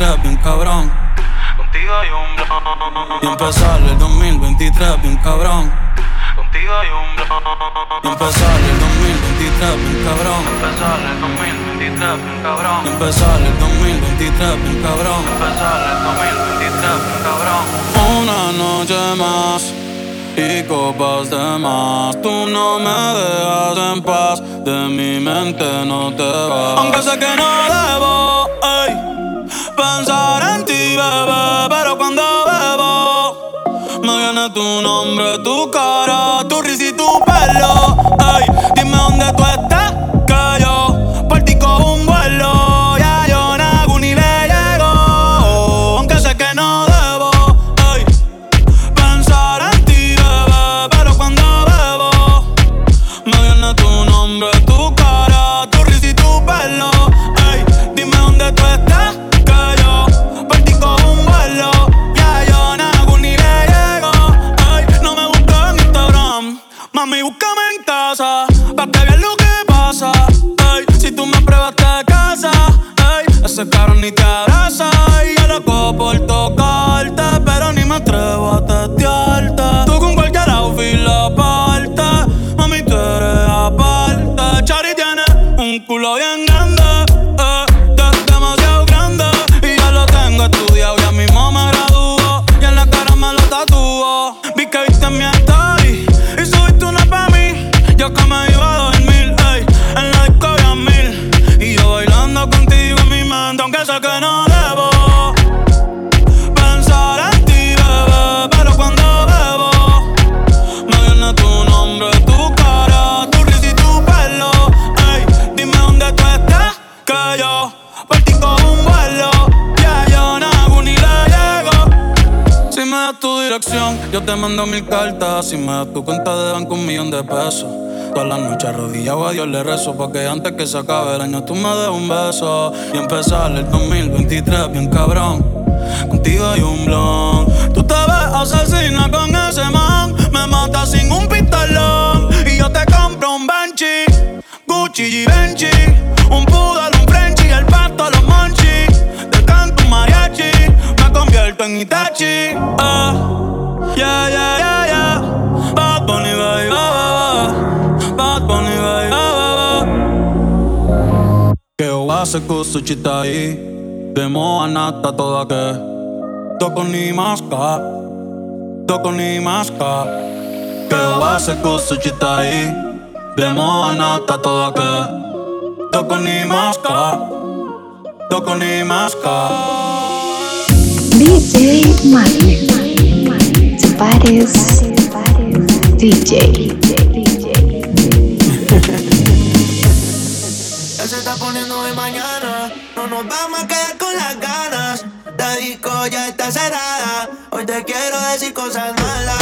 2023 bien cabrón. Contigo hay un blon. Y empezar el 2023 bien cabrón. Contigo hay un blon. Y empezar el 2023 bien cabrón. Empezar el 2023 bien cabrón. Empezar el 2023 bien cabrón. Empezar el 2023 bien cabrón. Una noche más y copas de más. Tú no me dejas en paz, de mi mente no te vas. Aunque sé que no debo, ey pensar en ti, bebé, pero cuando bebo, me viene tu nombre, tu cara, tu risa y tu pelo. Ay, dime dónde tú Yo te mando mil cartas y me das tu cuenta de banco un millón de pesos. Todas las noches arrodillado a Dios le rezo Porque antes que se acabe el año tú me des un beso. Y empezar el 2023 bien cabrón. Contigo hay un blon. Tú te ves asesina con ese man. Me matas sin un pistolón. Y yo te compro un Benchi Gucci y Benchi Un Buda en Itachi. Ah, yeah, yeah, yeah, yeah. Bad Bunny, bye, bye, bye. Bad Bunny, bye, bye, bye. Que oase cosa chita ahí. De moanata toda que. Toco ni masca. Toco ni masca. Que oase cosa chita ahí. De moanata toda que. Toco ni masca. Toco ni masca. DJ Martin. Pares DJ. Ya se está poniendo de mañana. No nos vamos a quedar con las ganas. La disco ya está cerrada. Hoy te quiero decir cosas malas.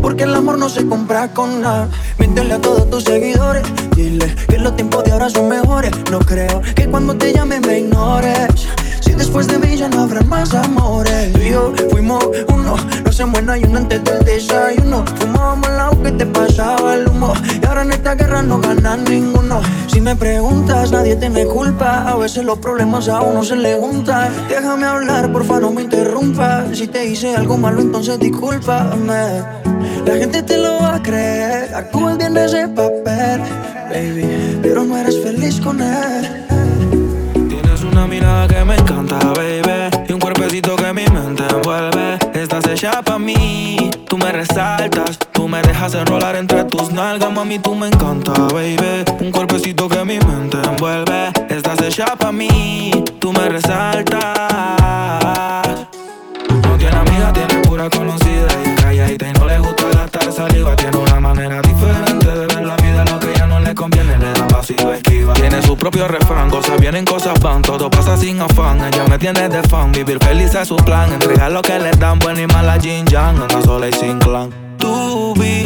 Porque el amor no se compra con nada. Míntele a todos tus seguidores. Dile que los tiempos de ahora son mejores. No creo que cuando te llame me ignores. Si después de mí ya no habrá más amores. Tú y yo fuimos uno, no se muera y uno antes del me preguntas, nadie tiene culpa. A veces los problemas a uno se le juntan. Déjame hablar, porfa, no me interrumpas. Si te hice algo malo, entonces discúlpame. La gente te lo va a creer. Actúas bien de ese papel, baby. Pero no eres feliz con él. Tienes una mirada que me encanta, baby. Y un cuerpecito que mi mente envuelve. Estás hecha pa' mí, tú me resaltas. Tú me dejas enrolar tus nalgas, mami, tú me encanta, baby. Un cuerpecito que mi mente envuelve. Estás hecha pa' mí, tú me resaltas. No tiene amiga, tiene pura conocida y calladita y no le gusta gastar saliva. Tiene una manera diferente de ver la vida, lo que ya no le conviene le da vacío esquiva. Tiene su propio refrán, cosas vienen, cosas van, todo pasa sin afán. Ella me tiene de fan, vivir feliz es su plan. Entregar lo que le dan, buena y mala Jin Yang, anda sola y sin clan.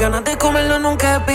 ganas de comerlo nunca expira.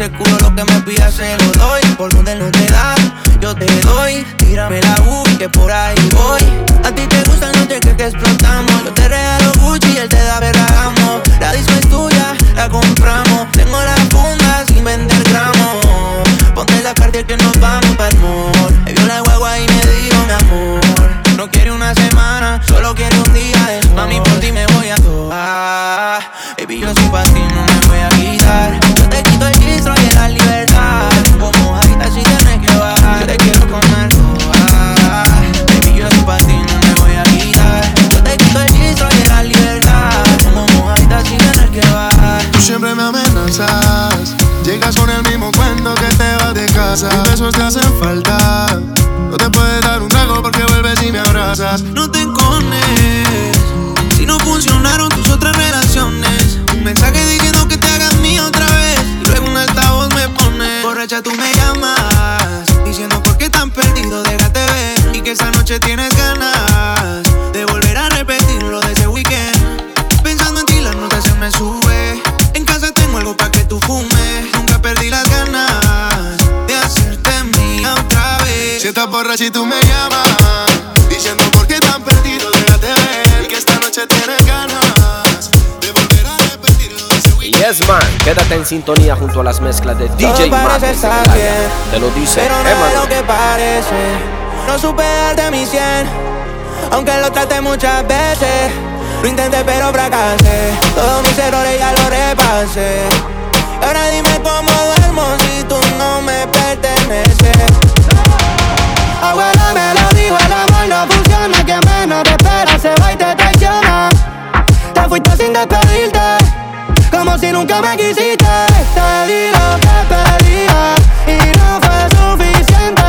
Ese culo lo que me pidas se lo doy. Por donde no te da, yo te doy. Tírame la U que por ahí voy. A ti te gusta la noche que explotamos. Yo te regalo Gucci y él te da Ferragamo. La disco es tuya, la compramos. Tengo la funda sin vender gramos. Ponte la cartier que nos vamos pa'l mall. Me vio la guagua y me dijo mi amor. No quiere una semana, solo quiere un día de Mami, por ti me voy a toar. Baby, yo soy pa' ti, no me voy a quitar. Yo te quito el gistro y la libertad. Como mojadita si tienes que bajar. Yo te quiero comer toda. Baby, yo soy pa' ti, no me voy a quitar. Yo te quito el gistro y la libertad. Como mojadita si tienes que bajar. Tú siempre me amenazas. Llegas con el mismo cuento que te vas de casa. Mis besos te hacen falta. No te puedes dar un trago porque vuelves y me abrazas. No te Si no funcionaron tus otras relaciones. Un mensaje diciendo que te hagas mío otra vez. Y luego un altavoz me pone Borracha tú me llamas Diciendo por qué tan perdido déjate ver Y que esta noche tienes ganas De volver a repetir lo de ese weekend. Pensando en ti la nota se me sube. En casa tengo algo pa' que tú fumes. Nunca perdí las ganas De hacerte mía otra vez. Si estás borracha y tú me llamas, Yes, man. Quédate en sintonía junto a las mezclas de DJ bien, Te lo dice Pero no es lo que parece. No supe darte mi 100, aunque lo traté muchas veces. Lo intenté pero fracasé. Todos mis errores ya los repasé. Ahora dime cómo duermo si tú no me perteneces. Abuela me lo dijo, el amor no funciona Quien menos te espera se va y te traiciona Te fuiste sin despedirte Como si nunca me quisiste. Te di lo que pedía Y no fue suficiente.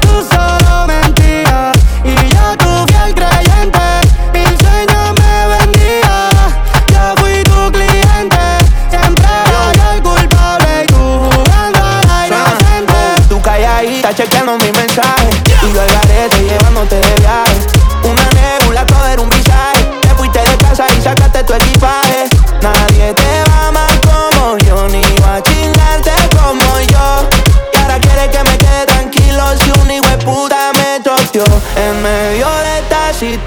Tú solo mentías Y yo tu fiel creyente. Mil sueños me vendía. Yo fui tu cliente. Siempre yo el culpable Y tú jugando a la inocente Tú calladita chequeando mis mensajes Y yo al garete llevándote de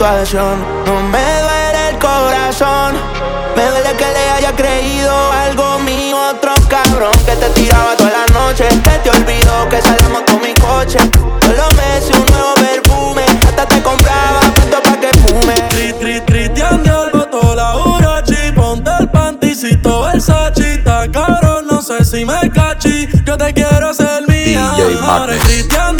situación. No me duele el corazón. Me duele que le haya creído algo mío Otro cabrón que te tiraba toda la noche. Que te olvidó que salgamos con mi coche. Todos los meses un nuevo perfume. Hasta te compraba puesto pa' que fume. Cri, cri, Cristian Dior botó la Urachi. Ponte el panticito Versace Está cabrón, no sé si me cachi. Yo te quiero ser mía DJ. Cristian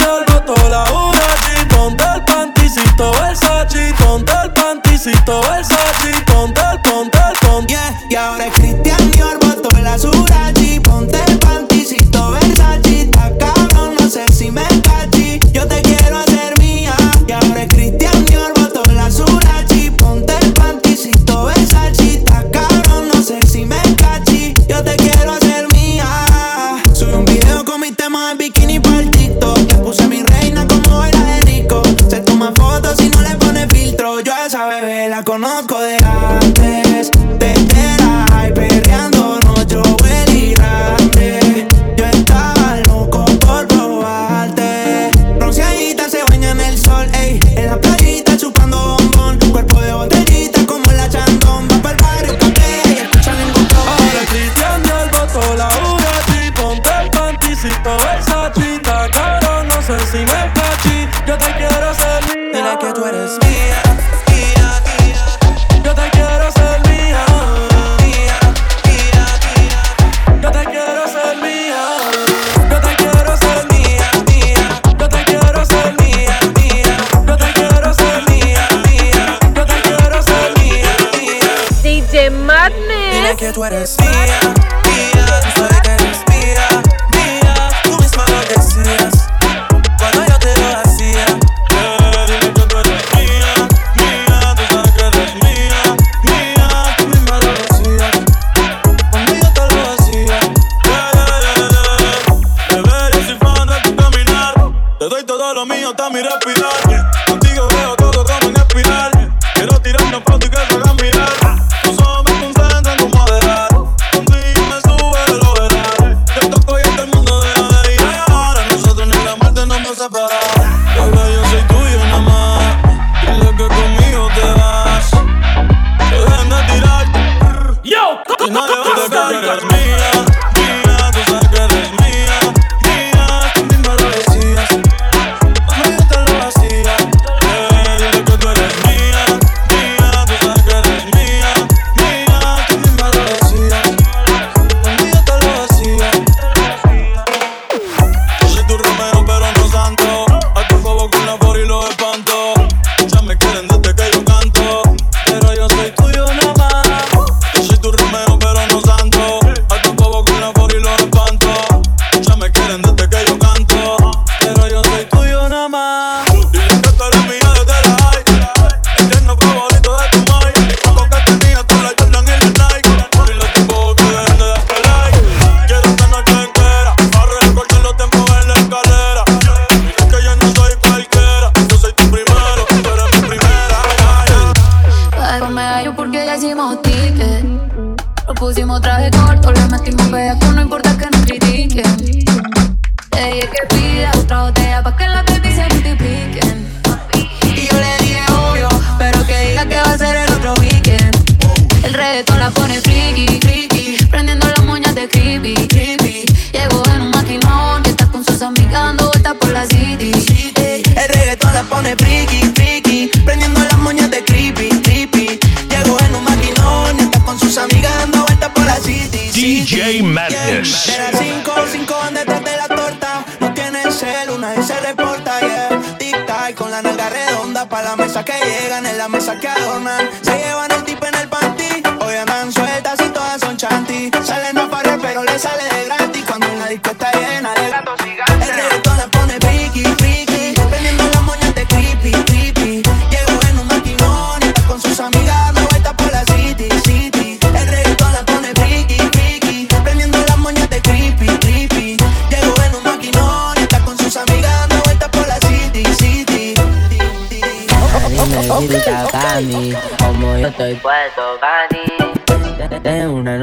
mesa que adornan. Se llevan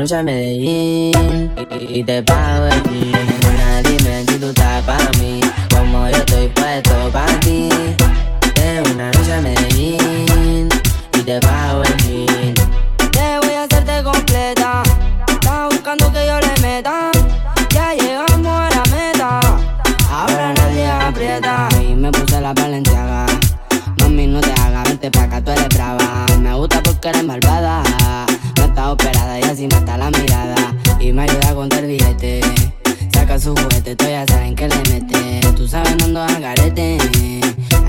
noche a Medellín y, te pago el jean. Nena, dime si tú estás pa' mí, como yo estoy puesto pa' ti. De una noche a Medellín y te pago el. Te voy a hacerte completa. Estás buscando que yo le meta. Ya llegamos a la meta. Ahora nadie aprieta. Y me puse la valenciaga. Mami, no te hagas, vente pa' acá, tú eres brava. Me gusta porque eres malvada. Juguete, tú ya saben que le mete. Tú sabes, no ando al garete.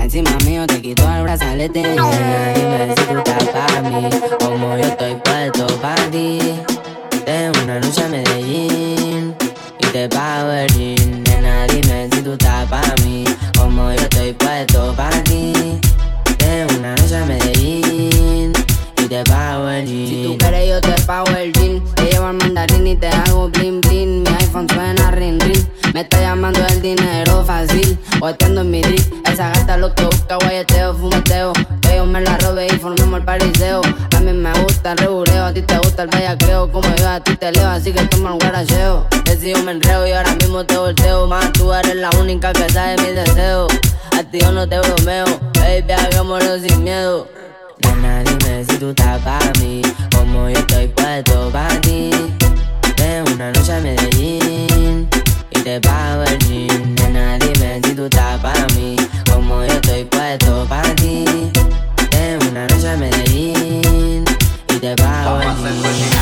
Encima mío te quito el brazalete. Dime si tú Busca, guayeteo, fumeteo. Que yo me la robe y formemos el pariseo. A mí me gusta el reguleo, a ti te gusta el bellaqueo. Como yo a ti te leo, así que toma el guaracheo. Que si yo me enreo y ahora mismo te volteo. Más tú eres la única que sabe mis deseos. A ti yo no te bromeo. Baby, hagámoslo sin miedo. Nena, dime si tú estás pa' mí, como yo estoy puesto pa' ti. De una noche a Medellín y te pago el jean. Nena, dime si tú estás pa' mí, como yo estoy puesto pa' ti. De una noche a Medellín y te pago el jean.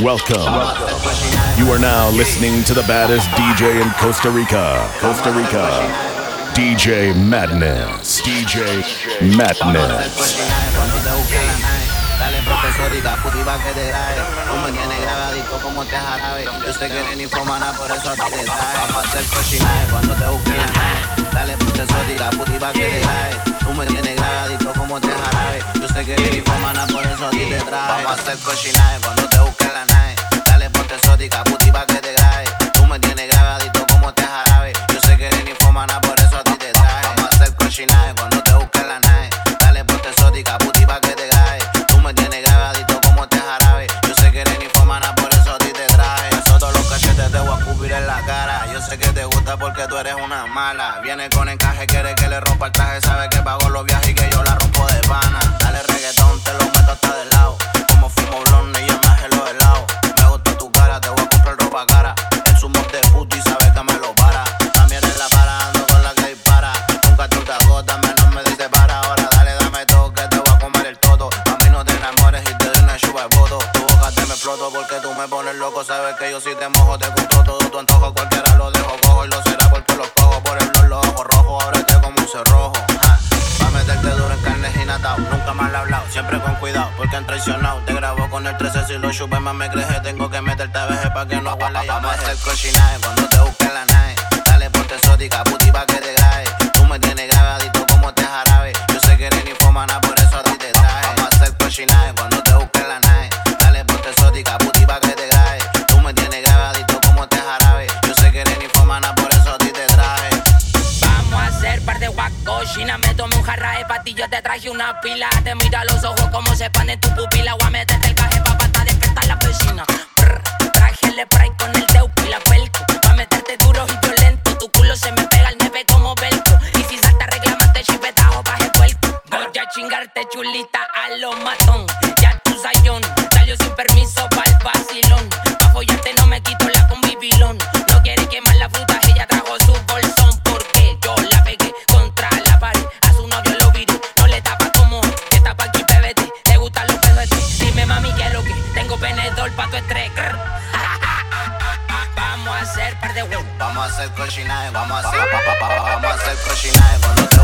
Welcome. You are now listening to the baddest DJ in Costa Rica. Costa Rica. DJ Madness. DJ Madness. Profesorica, putiva que te grabe Tú me tienes grabadito como te jarabe. Yo sé que eres ninfomana, por eso a ti te trae. Vamos a hacer cochinaje cuando te busques Dale profesorica, putiva que te grabe Tú me tienes grabadito como te jarabe. Yo sé que eres ninfomana, por eso a ti te trae. Vamos a hacer cochinaje cuando te busques la nave. Dale ponte exótica, putiva que te grabe Tú me tienes grabadito como te jarabe. Yo sé que eres ninfomana, por eso a ti te trae. Vamos a hacer cochinaje cuando tú eres una mala. Viene con encaje, quiere que le rompa el traje. Sabe que pago con el 13 si lo chupes más me creje. Tengo que meterte a pa' que no huela Vamos a hacer cochinaje cuando te busque la nave. Dale ponte exótica, puti pa' que te grabe. Tú me tienes grabadito como te jarabe. Yo sé que eres ninfomana, por eso a ti te traje. Vamos a hacer cochinaje cuando te busque la nave. Dale ponte exótica, puti pa' que te grabe. Tú me tienes grabadito como te jarabe. Yo sé que eres ninfomana, por eso a ti te traje. Vamos a hacer par de guacochina. Me tomé un jarra de patillo, te traje una pila. Te mira los ojos como se expanden tu pupila. Chulita a lo matón. Ya tu sayón salió sin permiso pa'l vacilón. Pa' follarte no me quito la convivilón. No quiere quemar la fruta, ella trajo su bolsón. Porque yo la pegué contra la pared. A su novio lo viré, no le tapa como te tapa aquí PBT. Te gustan los pedos Dime mami que lo que tengo venedor pa' tu estrés. Vamos a hacer par de huevos. Vamos a hacer cochinaje, vamos a hacer vamos a hacer cochinaje cuando te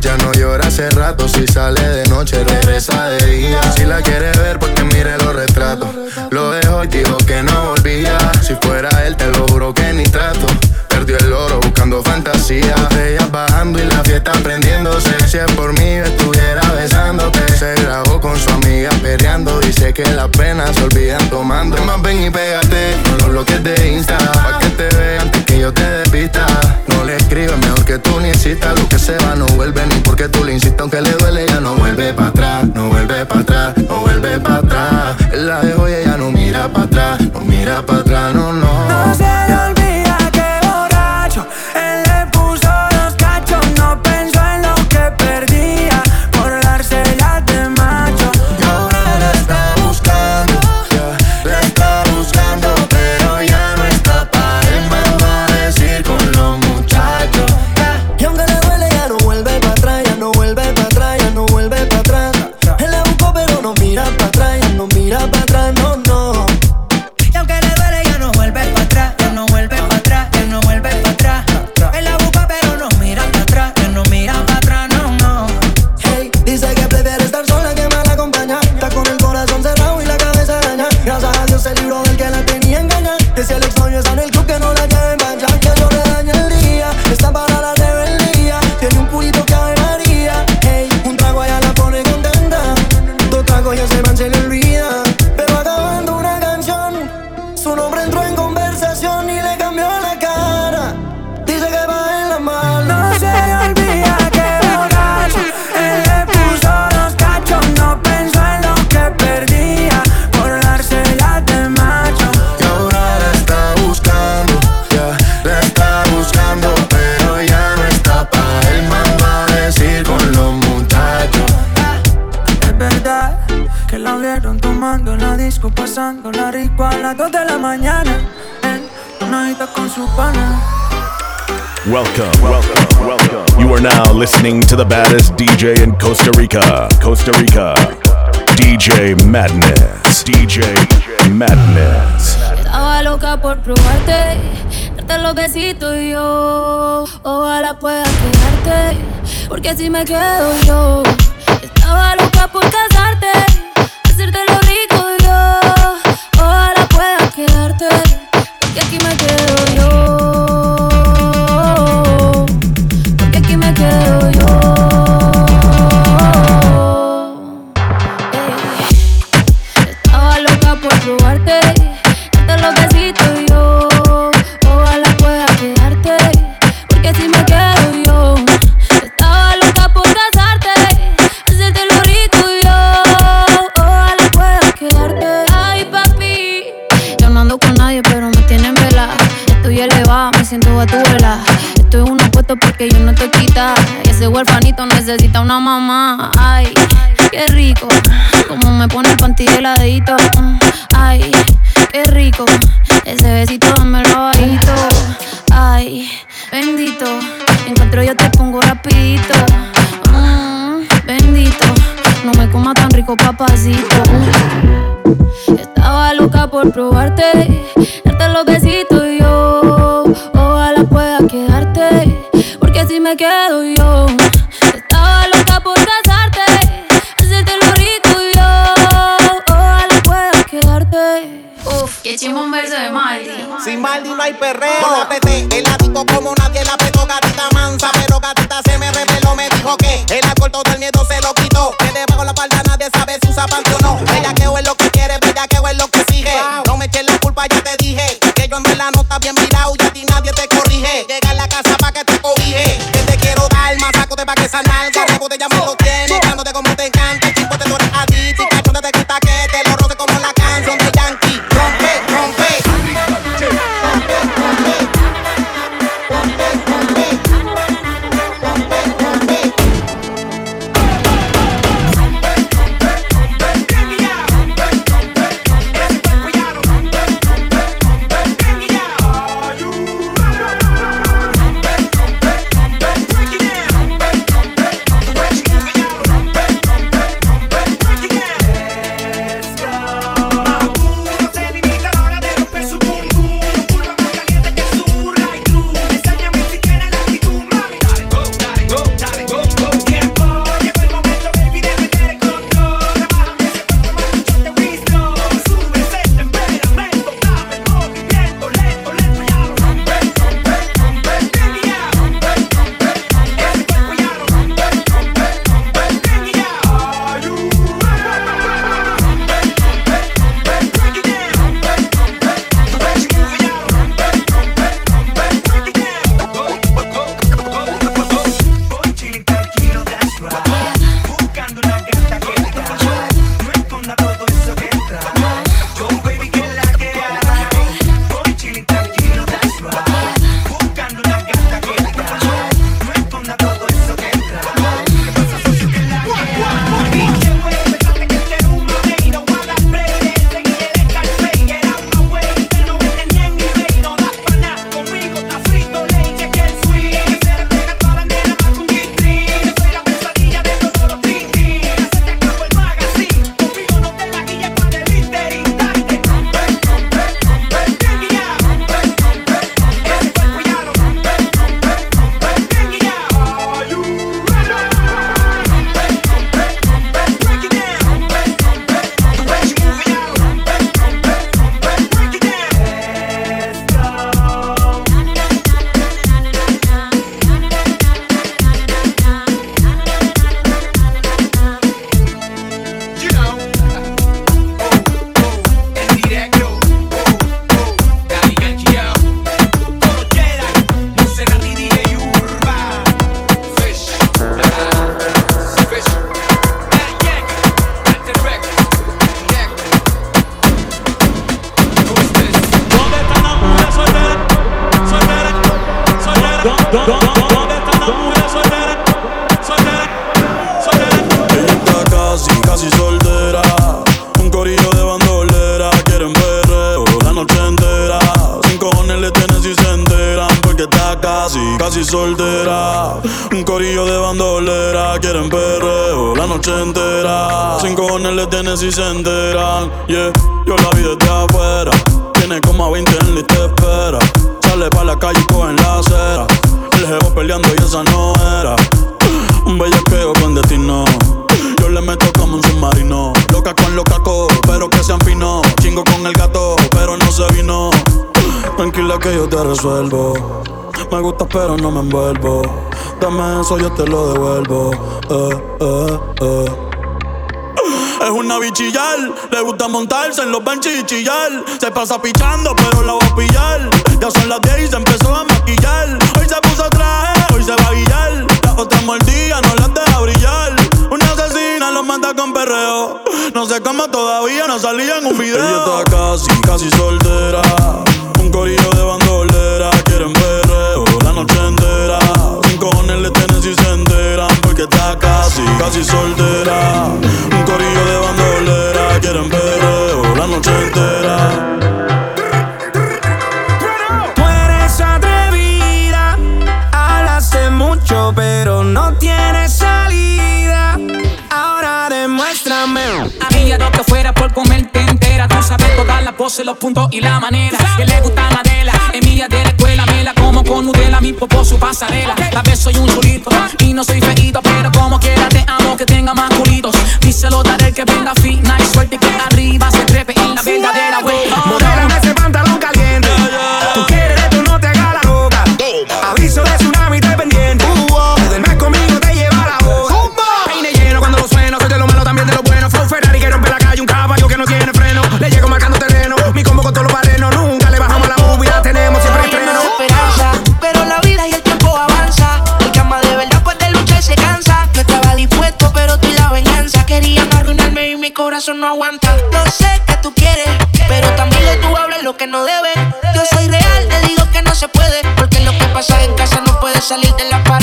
ya no llora hace rato. Si sale de noche, regresa de día. Si la quiere ver, porque mire los retratos. Lo dejó y dijo que no volvía. Si fuera él, te lo juro que ni trato. Perdió el oro buscando fantasía. Ella bajando y la fiesta prendiéndose. Si es por mí, estuviera besándote. Se grabó con su amiga perreando. Dice que las penas se olvidan tomando. Más ven y pégate con los bloques de Insta. Pa' que te vean antes que yo te despista. Mejor que tú ni insistas. Lo que se va no vuelve ni porque tú le insistas. Aunque le duele, ya no vuelve para atrás. No vuelve para atrás, no vuelve para atrás. Él la dejó y ella no mira para atrás. No mira para atrás, no, no. Listening to the baddest DJ in Costa Rica. Costa Rica. DJ Madness. DJ Madness. Estaba loca por probarte, darte yo. Ojalá puedas quedarte, porque si me quedo yo. tan rico, papacito. Estaba loca por probarte, darte los besitos y yo. Ojalá pueda quedarte, porque así me quedo yo. Estaba loca por casarte, hacerte lo rico y yo. Ojalá pueda quedarte. Uf, que chimbo un verso de Maldi. Sin Maldi no hay perreo. Bótete, el ático como nadie la petó, gatita mansa. Pero gatita se me reveló, me dijo que el alcohol todo el miedo se lo quitó. bien mirado y a ti nadie te corrige. Llega a la casa para que te cobije. yo te lo devuelvo. Eh, eh, eh. Es una bichillar, le gusta montarse en los benches y chillar. Se pasa pichando, pero la va a pillar. Ya son las 10 y se empezó a maquillar. Hoy se puso traje, hoy se va a guillar. La otra mordida no la deja brillar. Una asesina lo manda con perreo. No sé cómo todavía no salía en un video. Ella está casi, casi soltera. Un corillo de bandera casi soltera. Un corillo de bandolera, quieren perreo la noche entera. pero no tiene salida. Ahora demuéstrame. Amiga, no te fuera por comerte entera. Tú sabes todas las poses, los puntos y la manera. Que le gusta la Madela, Emilia de la con Nutella, mi popó, su pasarela. la vez soy un chulito y no soy feíto, pero como quiera te amo que tenga más culitos. Díselo, daré que venga fina y suerte que no aguanta. No sé qué tú quieres, pero también tampoco tú hablas lo que no debes. Yo soy real, te digo que no se puede, porque lo que pasa en casa no puede salir de la paz.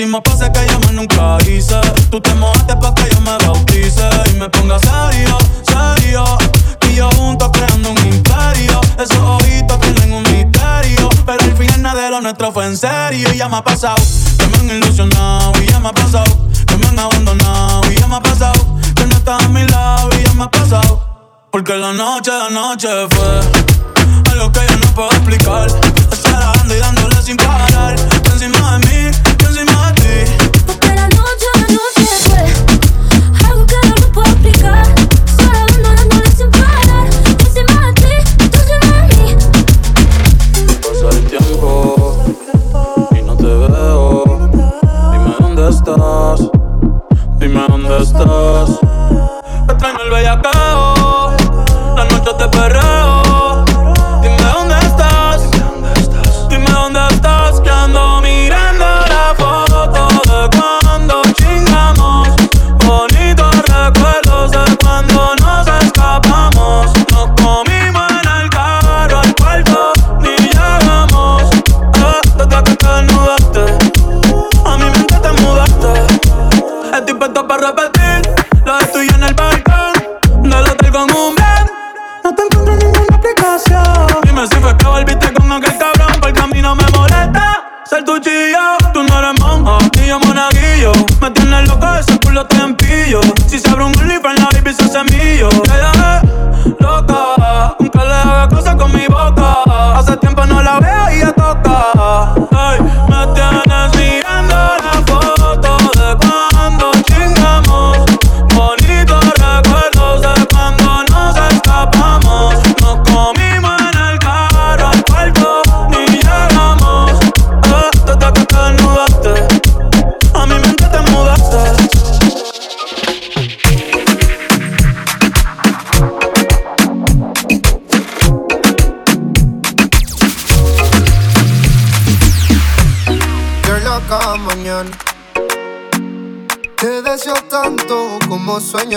hicimos pasa que yo más nunca hice. Tú te mojaste pa' que yo me bautice y me ponga serio, serio. Y yo juntos creando un imperio. Esos ojitos tienen un misterio. Pero al final nada de lo nuestro fue en serio. Y ya me ha pasado que me han ilusionado. Y ya me ha pasado que me han abandonado. Y ya me ha pasado que no estás a mi lado. Y ya me ha pasado. Porque la noche, la noche fue algo que yo no puedo explicar. Estar dando y dándole sin parar. Tú encima de mí, yo encima de ti. Porque la noche, la noche fue algo que no puedo explicar. Solo dándole sin parar. Yo encima de ti, tú encima de mí. Pasa el tiempo y no te veo. Dime dónde estás. Dime dónde estás. Extraño el bellacao. Las noches de perreo.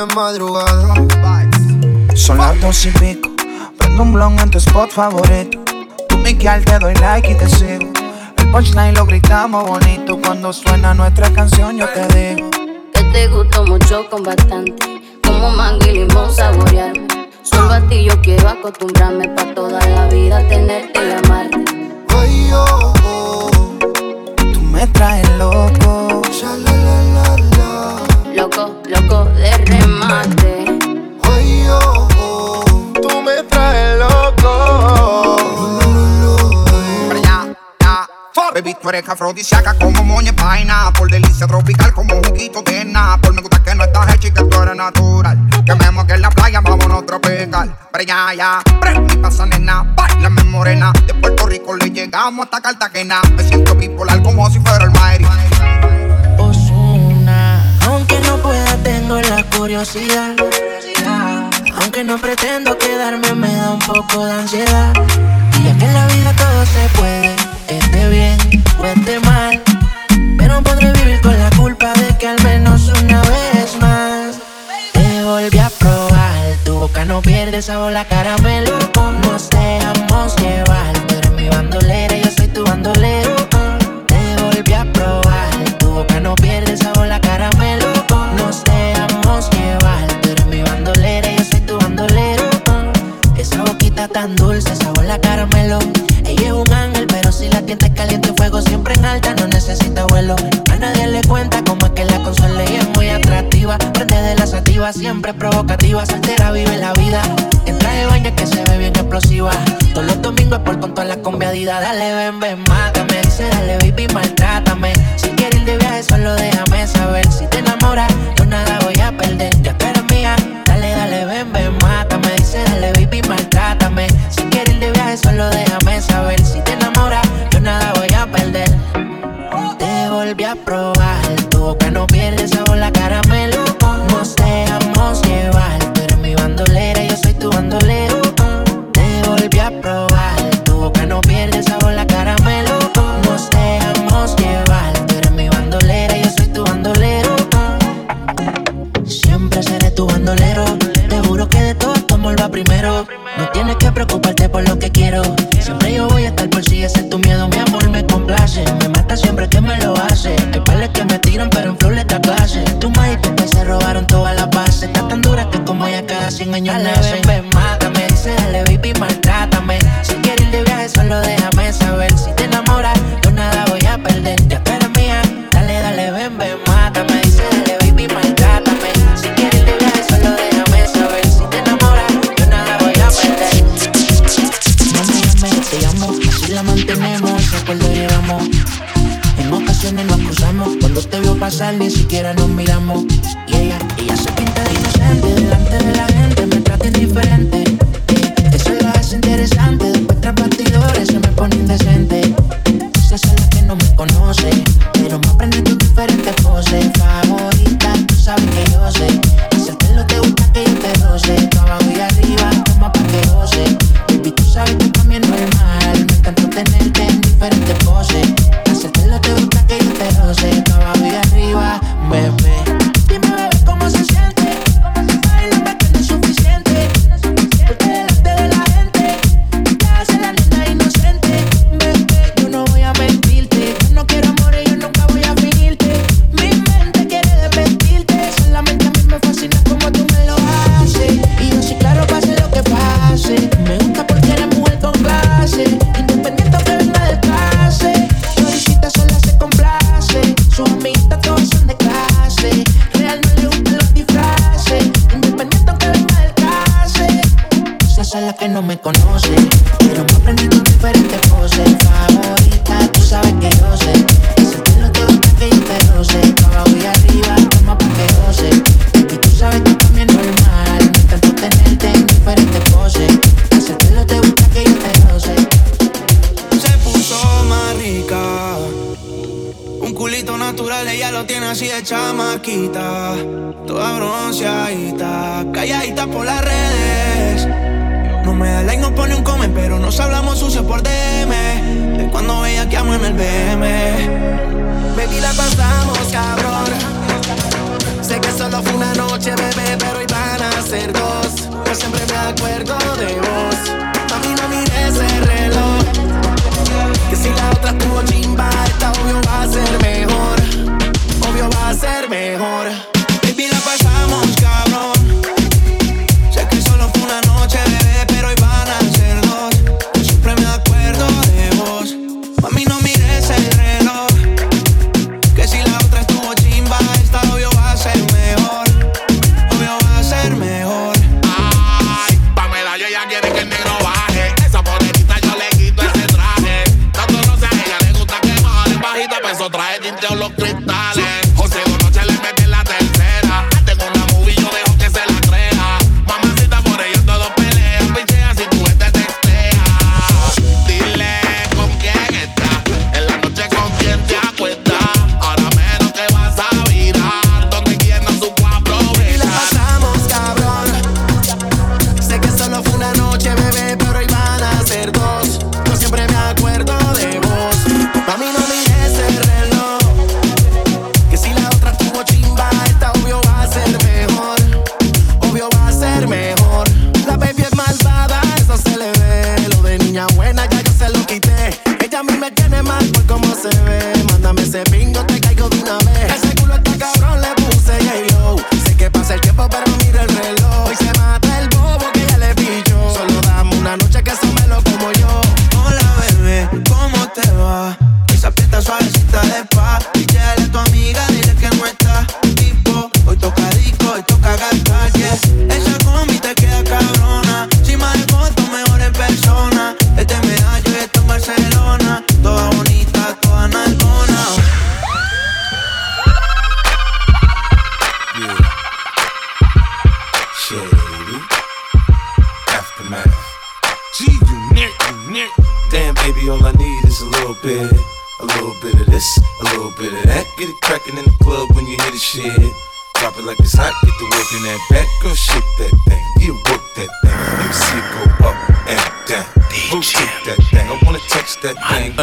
Madrugada. Son las dos y pico. Prendo un blog en tu spot favorito. Tú Miguel te doy like y te sigo. El punchline lo gritamos bonito. Cuando suena nuestra canción, yo te digo. Que te gustó mucho con bastante. Como mango y limón saborearme. Solo a ti yo quiero acostumbrarme pa' toda la vida afrodisíaca como moña vaina Por delicia tropical como juguito de Por Me gusta que no estás hecha y que tú eres natural Que me moque en la playa, vámonos tropical Pero ya, ya, pre, mi pasa nena Bailame morena, de Puerto Rico le llegamos hasta Cartagena Me siento bipolar como si fuera el Mayri Osuna. Aunque no pueda, tengo la curiosidad. Aunque no pretendo quedarme, me da un poco de ansiedad. Y ya que en la vida todo se puede, esté bien o esté pierde sabor, la caramelo. Nos dejamos llevar. Tú eres mi sativa, siempre provocativa. Soltera vive la vida. En traje baño que se ve bien explosiva. Todos los domingos por con toda la combiadida. Dale, ven, ven, mátame. Dice, dale, baby, maltrátame. Si quieres ir de viaje, solo déjame saber. Si te enamoras, yo nada voy a perder. Ya tú eres mía. Dale, dale, ven, ven, mátame. Dice, dale, baby, maltrátame. Si quieres ir de viaje, solo déjame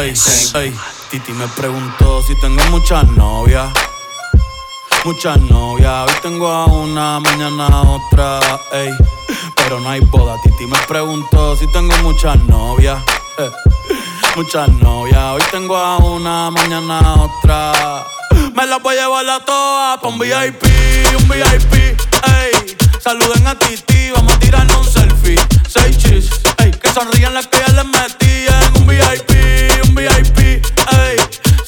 Titi me preguntó si tengo muchas novias. Muchas novias, hoy tengo a una, mañana a otra, ey. Pero no hay boda, Titi me preguntó si tengo muchas novias. Eh, muchas novias, hoy tengo a una, mañana a otra. Me las voy a llevar la todas pa' un VIP, un VIP, ey. Saluden a Titi, vamos a tirarnos un selfie. Seis chis, ey. Que sonríen las que ya les metí en un VIP.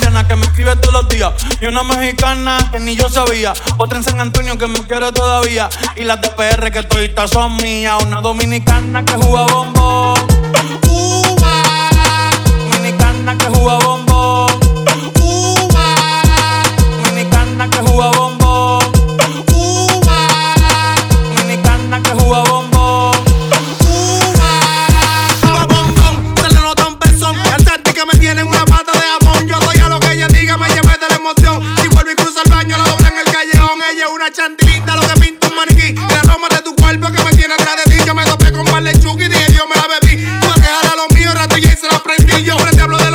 colombiana que me escribe todos los días. Y una mexicana que ni yo sabía. Otra en San Antonio que me quiere todavía. Y las de PR que todavía son mías. Una dominicana que juega bombón. Uva. Dominicana que juega bombón. Uva. Dominicana que juega bombón. una chantilita, lo que pinta un maniquí. El aroma de tu cuerpo que me tiene atrás de ti. Yo me topé con mal lechuga y dije yo me la bebí. Tú a dejar a los rato y se la prendí. Yo ahora te hablo de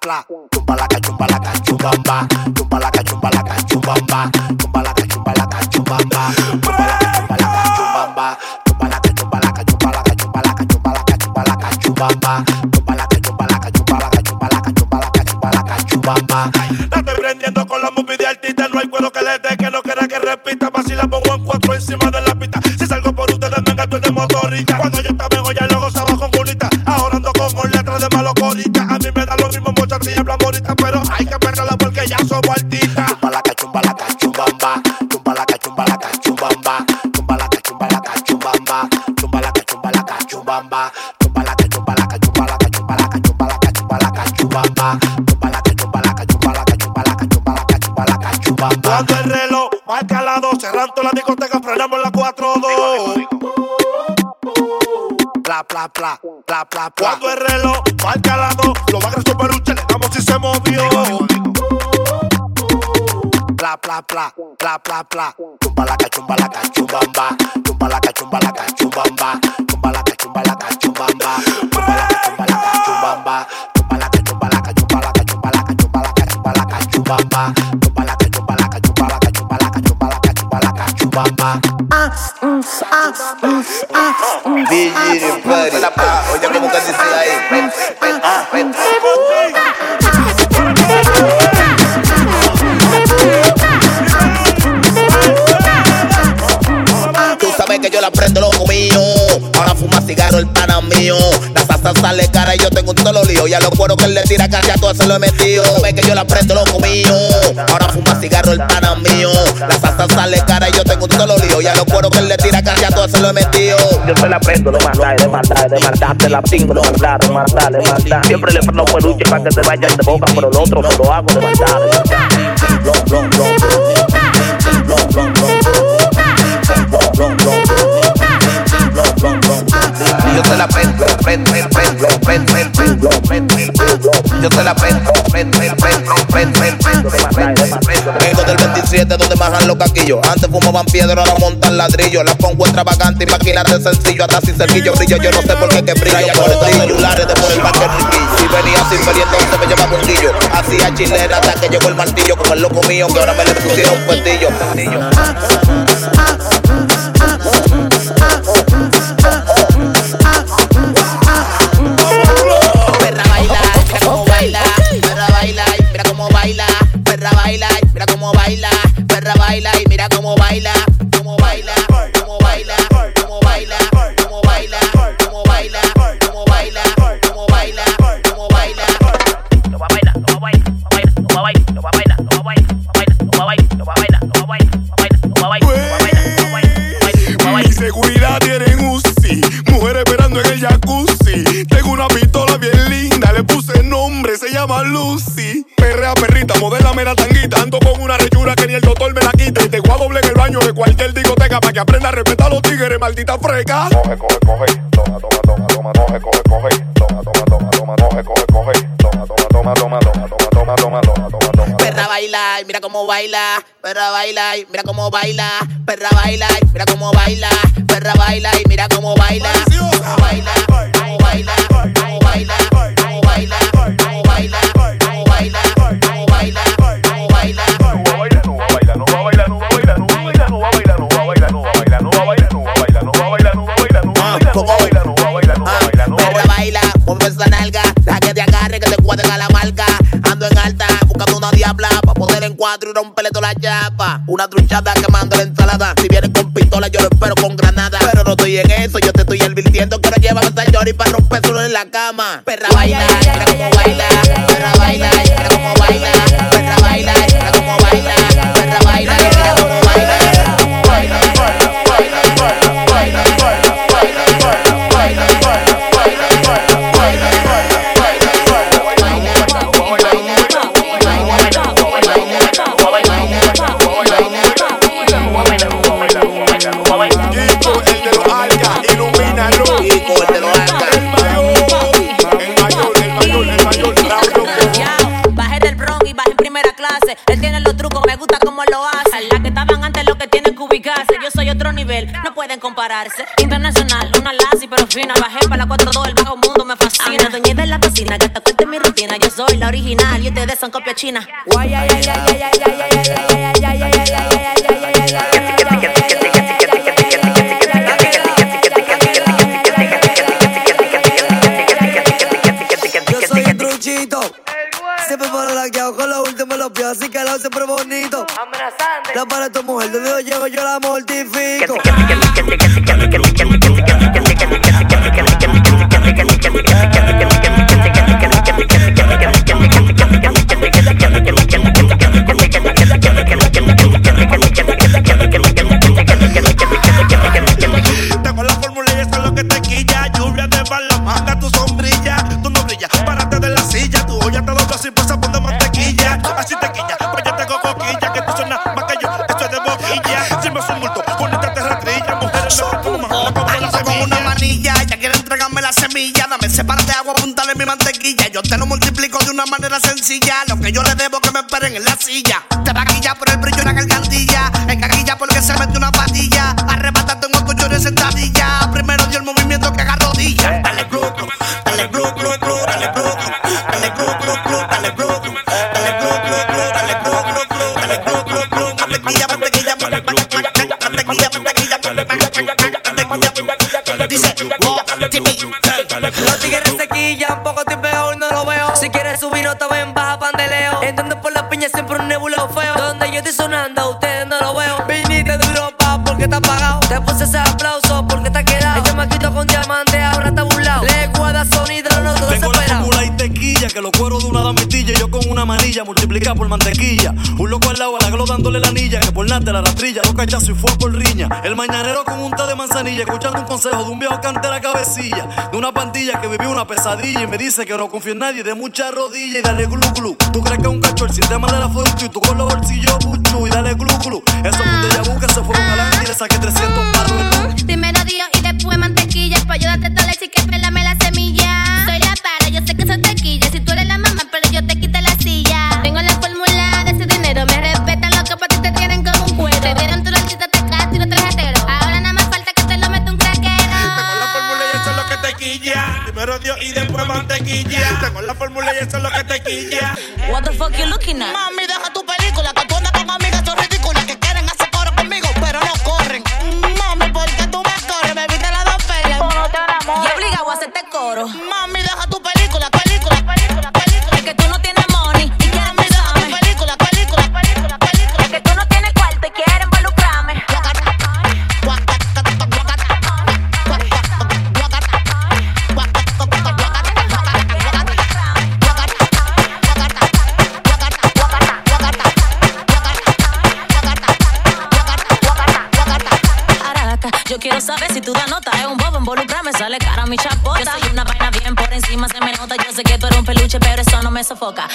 blah, blah. Pla, pla, pla, pla, pla. Cuando el reloj marca la 2, lo va a super peluche, le damos si se movió. Pla, pla, pla, pla, pla, pla. Chumba la cachumba la cachumbamba. Chumba la cachumba la cachumbamba. Oye, como que dice ahí. Que yo la prendo lo mío. Ahora fuma cigarro el pana mío. La salsa sale cara y yo tengo un solo lío. Ya los cueros que él le tira casi a todo se lo he metido. Sabes que yo la prendo lo mío. Ahora fuma cigarro el pana mío. La salsa sale cara y yo tengo un solo lío. Ya los cueros que él le tira casi a todo se lo he metido. Yo se la prendo de maldad, de maldad, de maldad, te la pingo de maldad, de maldad, de maldad. Siempre le prendo peluche para que te vaya de boca, pero el otro se lo hago de maldad, Yo te la prendo, prendo, prendo, prendo, prendo, prendo, prendo. Yo te la prendo, prendo, prendo, prendo, prendo, prendo, prendo. Vengo del 27 donde bajan los caquillos. Antes fumaban piedra, ahora montan ladrillo. La pongo extravagante, imagínate sencillo. Hasta sin cerquillo brillo, yo no sé por qué que brillo. Por estos celulares de por el banque riquillo. Si venía sin feria, entonces me llevaba un guillo. Hacía chilena hasta que llegó el martillo. Como el loco mío, que ahora me le pusieron un pestillo. Baila, perra baila y mira cómo baila, me da tanguita. Ando con una rechura que ni el doctor me la quita. Y te voy a doble en el baño de cualquier discoteca para que aprenda a respetar a los tigres, maldita freca. Coge, coge, coge. Toma, toma, toma, toma. Coge, coge, coge. Toma, toma, toma, toma. Coge, coge, coge. Toma, toma, toma, toma. Toma, toma, toma, toma, toma, toma. Perra baila y mira cómo baila. Perra baila y mira cómo baila. Perra baila mira cómo baila. Perra baila y mira cómo. Baila, baila. Una truchada quemando la Internacional, una lazi pero fina. Bajé para la 4-2, el bajo mundo me fascina. Doña de la cocina, que te cuente mi rutina. Yo soy la original y ustedes son copia china. manera sencilla. Lo que yo le debo que me esperen en la silla. Te va a por el brillo en la gargantilla. En por porque se metió una patilla. Arrebátate un oco, yo sentadilla. la rastrilla, dos cachazos y fue por riña. El mañanero con un té de manzanilla, escuchando un consejo de un viejo cantera cabecilla, de una pandilla que vivió una pesadilla y me dice que no confía en nadie, de mucha rodilla y dale glu glu. Tú crees que es un cacho el sistema de la fuchu y tú con los bolsillos buchu y dale glu glu. Eso es un déjà vu que se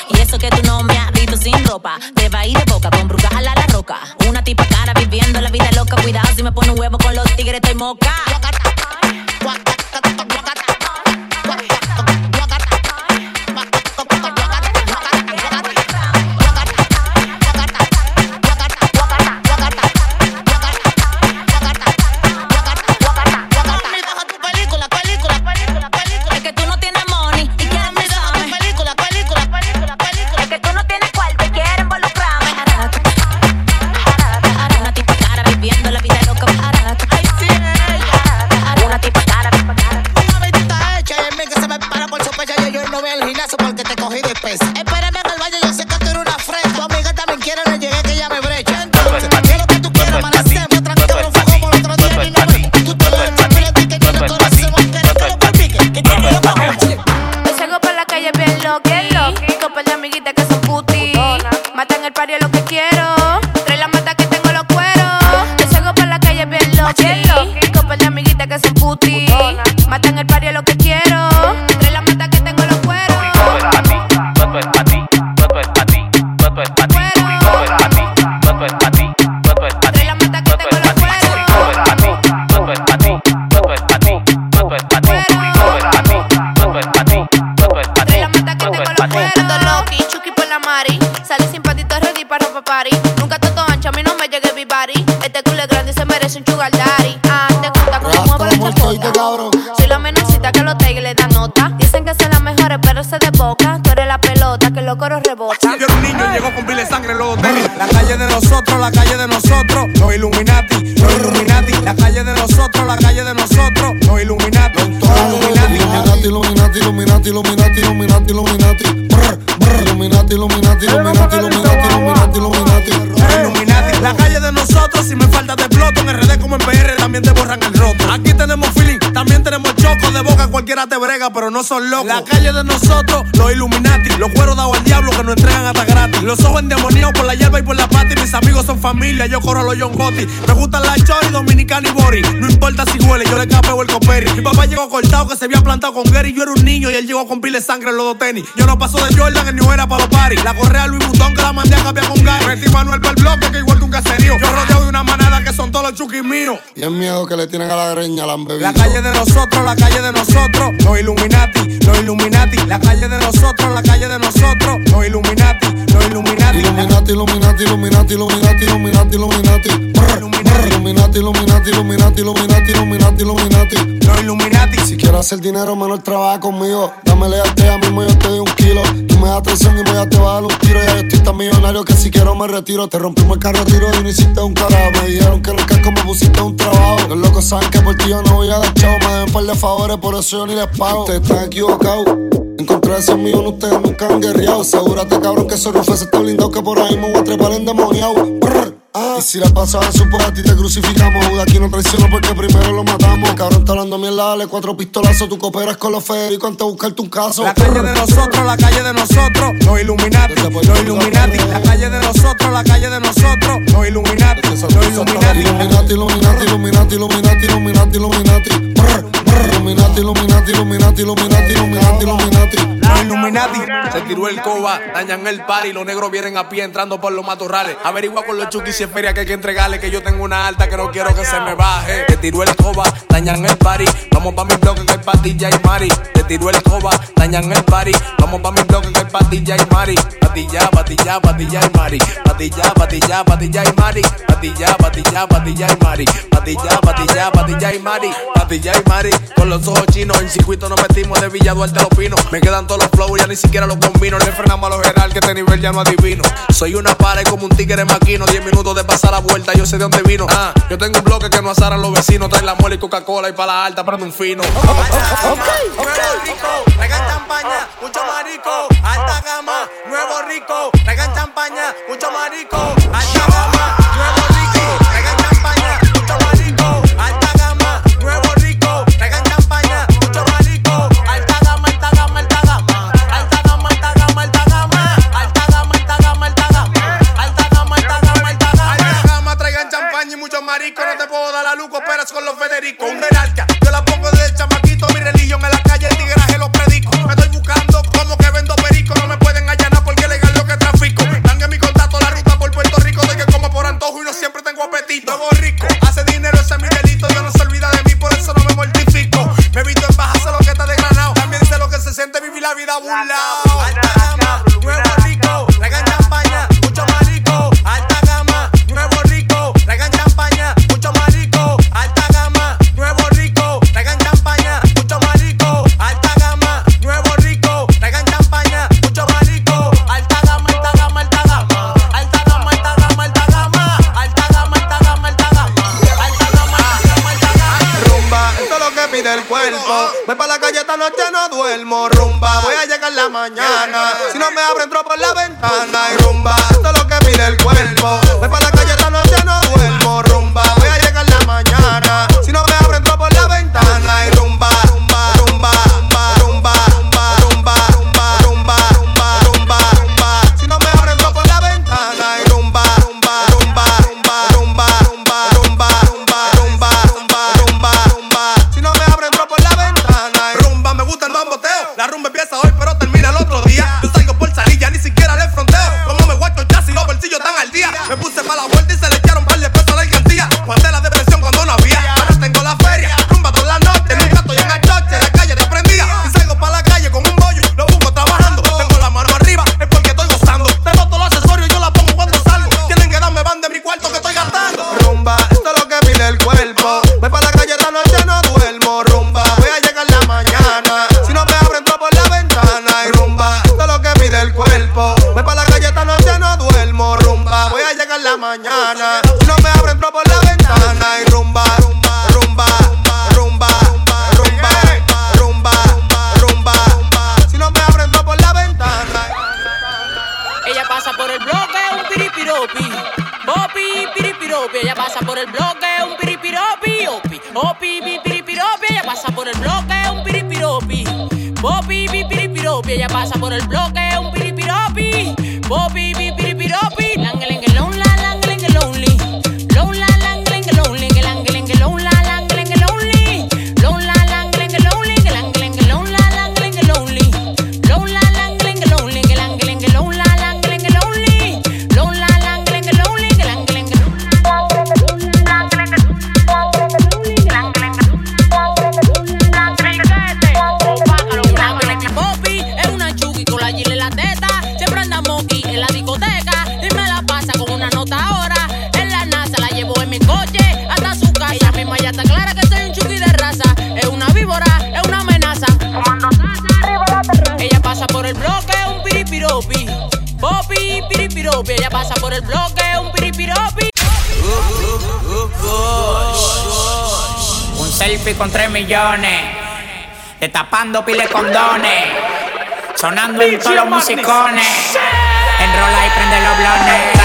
Y eso que tú no me has visto sin ropa. Te va a ir de boca con brujas a la, la roca. Una tipa cara viviendo la vida loca. Cuidado si me pone un huevo con los tigres, estoy moca. No son locos. La calle de nosotros, los Illuminati, los cueros dados al diablo que nos entregan hasta gratis. Los ojos endemoniados por la hierba y por la pata, mis amigos son familia, yo corro a los John Gotti. Me gustan la Chori, Dominicana y Bori. No importa si huele, yo le capeo el coperi. Mi papá llegó cortado que se había plantado con Gary. Yo era un niño y él llegó con pile de sangre en los dos tenis. Yo no paso de Jordan, ni era para los paris. La correa Luis Butón que la mandé a cambiar con Gary. Metí Manuel para el bloque que igual que un caserío. Yo rodeado de una manada que son todos los chuquis míos. Y el miedo que le tienen a la greña, la han bebido. La calle de nosotros, la calle de nosotros, los Illuminati, los Illuminati. La calle de nosotros, la calle de nosotros, los Illuminati, los Illuminati. Illuminati, Illuminati, Illuminati, Illuminati, Illuminati, Illuminati. Brr, Illuminati, Illuminati, Illuminati, Illuminati, Illuminati, Illuminati. Los Illuminati. Si quieres hacer dinero, menor trabaja conmigo. Dame lealtad a mismo yo te doy un kilo. Tú me das atención y voy a te voy a dar un tiro. Ya yo estoy tan millonario que si quiero me retiro. Te rompimos el carro, tiro y no hiciste un carajo. Me dijeron que en el casco me pusiste un trabajo. Los locos saben que por ti yo no voy a dar chavo. Me deben par de favores, por eso yo ni les pago. Ustedes están equivocados. Encontré ese mío, ustedes nunca han guerreado. Asegúrate, cabrón, que ese rufes está blindado. Que por ahí me voy a trepar endemoniado. Brr. Ah, y si la pasaba su por a ti te crucificamos. Judas aquí no traiciono porque primero lo matamos. Cabrón, está hablando mierda, dale cuatro pistolazos. Tú cooperas con los Federico antes de buscarte un caso. La calle de nosotros, la calle de nosotros, los Illuminati, los Illuminati. La calle de nosotros, la calle de nosotros, los Illuminati, los Illuminati. Illuminati, Illuminati, Illuminati, Illuminati, Illuminati, Illuminati. Illuminati, Illuminati, Illuminati, Illuminati, Illuminati, Illuminati. Los Illuminati. Se tiró el coba, dañan el party, los negros vienen a pie entrando por los matorrales. Averigua con los chukis feria que hay que entregarle, que yo tengo una alta que no quiero que se me baje. Te tiró el coba, dañan el party, vamos pa' mi bloque que hay patilla y mari. Te tiró el coba, dañan el party, vamos pa' mi bloque que hay patilla y mari. Patilla, patilla, patilla y mari. Patilla, patilla, patilla y mari. Patilla, patilla, patilla y mari. Patilla, patilla, patilla y mari. Patilla y mari. Con los ojos chinos, en circuito nos metimos de Villa Duarte a los pinos. Me quedan todos los flows, ya ni siquiera los combino. Le frenamos a los general que este nivel ya no adivino. Soy una para como un tigre maquino. 10 minutos de pasar la vuelta, yo sé de dónde vino. Ah, yo tengo un bloque que no asaran los vecinos. Trae la muela y Coca-Cola y para la alta prende un fino. Nuevo rico, traigan champaña, mucho marico, alta gama, nuevo rico, traigan champaña, mucho marico, alta gama, nuevo rico, piripiropi. Popi, piripiropi, ella pasa por el bloque, un piripiropi, opi. Opi, pi, piripiropi, ella pasa por el bloque, un piripiropi. Popi, pi, piripiropi, ella pasa por el bloque, un piripiropi. Popi, pi, piripiropi, con 3 millones. Destapando pile condones. Sonando en todos los musicones. Enrola y prende los blones.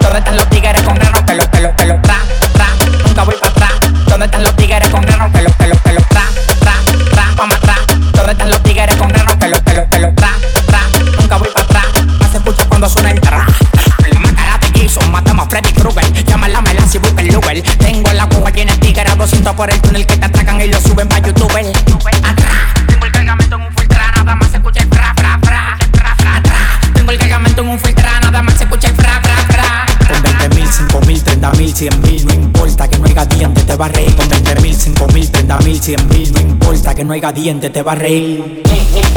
¿Dónde están los tigres con grano? Que lo, que lo, que lo, tra, tra. Nunca voy para atrás. ¿Dónde están los tigres con grano? Que lo, que 240 en el que te atacan y lo suben pa' YouTube. Tengo el cargamento en un filtra, nada más se escucha el fra, fra, fra. Tengo el cargamento en un filtra, nada más se escucha el fra, fra, fra. Con 20 mil, 5 mil, 30 mil, 100 mil, no importa que no haya diente, te va a reír. Con 20 mil, 5 mil, 30 mil, 100 mil, no importa que no haya diente, te va a reír.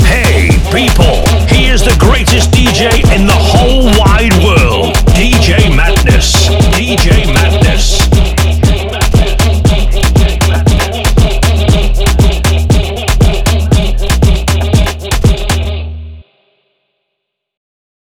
Hey people, he is the greatest DJ in the whole wide world. DJ Madness, DJ Madness.